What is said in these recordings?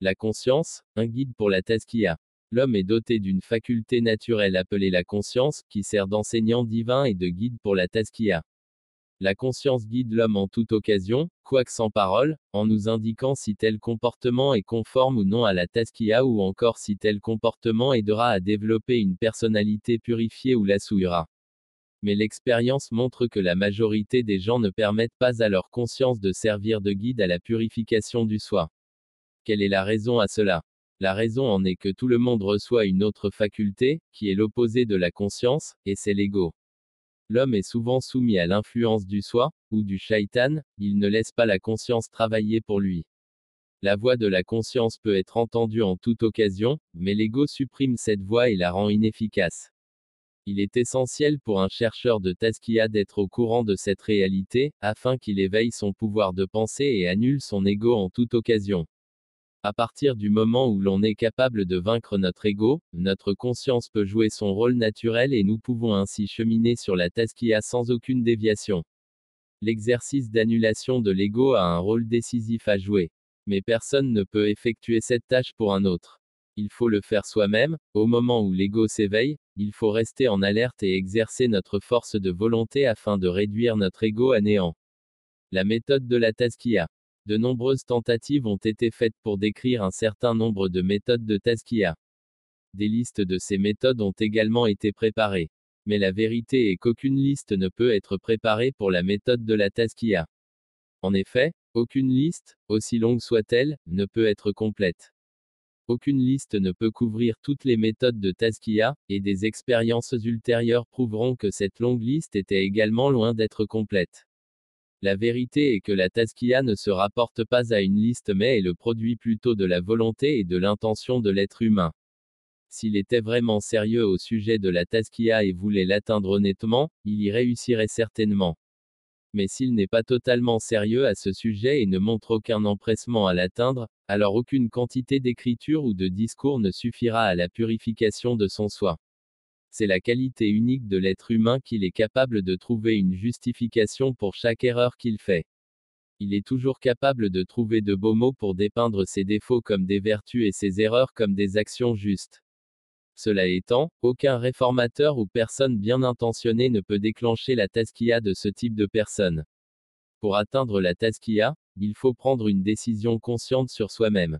La conscience, un guide pour la Tazkiya. L'homme est doté d'une faculté naturelle appelée la conscience, qui sert d'enseignant divin et de guide pour la Tazkiya. La conscience guide l'homme en toute occasion, quoique sans parole, en nous indiquant si tel comportement est conforme ou non à la Tazkiya ou encore si tel comportement aidera à développer une personnalité purifiée ou la souillera. Mais l'expérience montre que la majorité des gens ne permettent pas à leur conscience de servir de guide à la purification du soi. Quelle est la raison à cela? La raison en est que tout le monde reçoit une autre faculté, qui est l'opposé de la conscience, et c'est l'ego. L'homme est souvent soumis à l'influence du soi, ou du shaitan, il ne laisse pas la conscience travailler pour lui. La voix de la conscience peut être entendue en toute occasion, mais l'ego supprime cette voix et la rend inefficace. Il est essentiel pour un chercheur de Tazkiya d'être au courant de cette réalité, afin qu'il éveille son pouvoir de penser et annule son ego en toute occasion. À partir du moment où l'on est capable de vaincre notre ego, notre conscience peut jouer son rôle naturel et nous pouvons ainsi cheminer sur la Tazkiya sans aucune déviation. L'exercice d'annulation de l'ego a un rôle décisif à jouer. Mais personne ne peut effectuer cette tâche pour un autre. Il faut le faire soi-même, au moment où l'ego s'éveille, il faut rester en alerte et exercer notre force de volonté afin de réduire notre ego à néant. La méthode de la Tazkiya. De nombreuses tentatives ont été faites pour décrire un certain nombre de méthodes de Tazkiya. Des listes de ces méthodes ont également été préparées. Mais la vérité est qu'aucune liste ne peut être préparée pour la méthode de la Tazkiya. En effet, aucune liste, aussi longue soit-elle, ne peut être complète. Aucune liste ne peut couvrir toutes les méthodes de Tazkiya, et des expériences ultérieures prouveront que cette longue liste était également loin d'être complète. La vérité est que la Tazkiya ne se rapporte pas à une liste mais est le produit plutôt de la volonté et de l'intention de l'être humain. S'il était vraiment sérieux au sujet de la Tazkiya et voulait l'atteindre honnêtement, il y réussirait certainement. Mais s'il n'est pas totalement sérieux à ce sujet et ne montre aucun empressement à l'atteindre, alors aucune quantité d'écriture ou de discours ne suffira à la purification de son soi. C'est la qualité unique de l'être humain qu'il est capable de trouver une justification pour chaque erreur qu'il fait. Il est toujours capable de trouver de beaux mots pour dépeindre ses défauts comme des vertus et ses erreurs comme des actions justes. Cela étant, aucun réformateur ou personne bien intentionnée ne peut déclencher la taskia de ce type de personne. Pour atteindre la taskia, il faut prendre une décision consciente sur soi-même.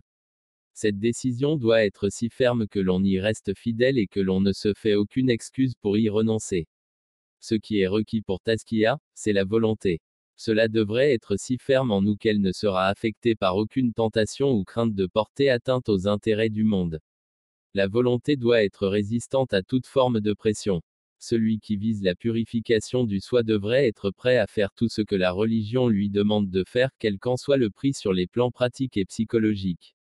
Cette décision doit être si ferme que l'on y reste fidèle et que l'on ne se fait aucune excuse pour y renoncer. Ce qui est requis pour Taskia, c'est la volonté. Cela devrait être si ferme en nous qu'elle ne sera affectée par aucune tentation ou crainte de porter atteinte aux intérêts du monde. La volonté doit être résistante à toute forme de pression. Celui qui vise la purification du soi devrait être prêt à faire tout ce que la religion lui demande de faire, quel qu'en soit le prix sur les plans pratiques et psychologiques.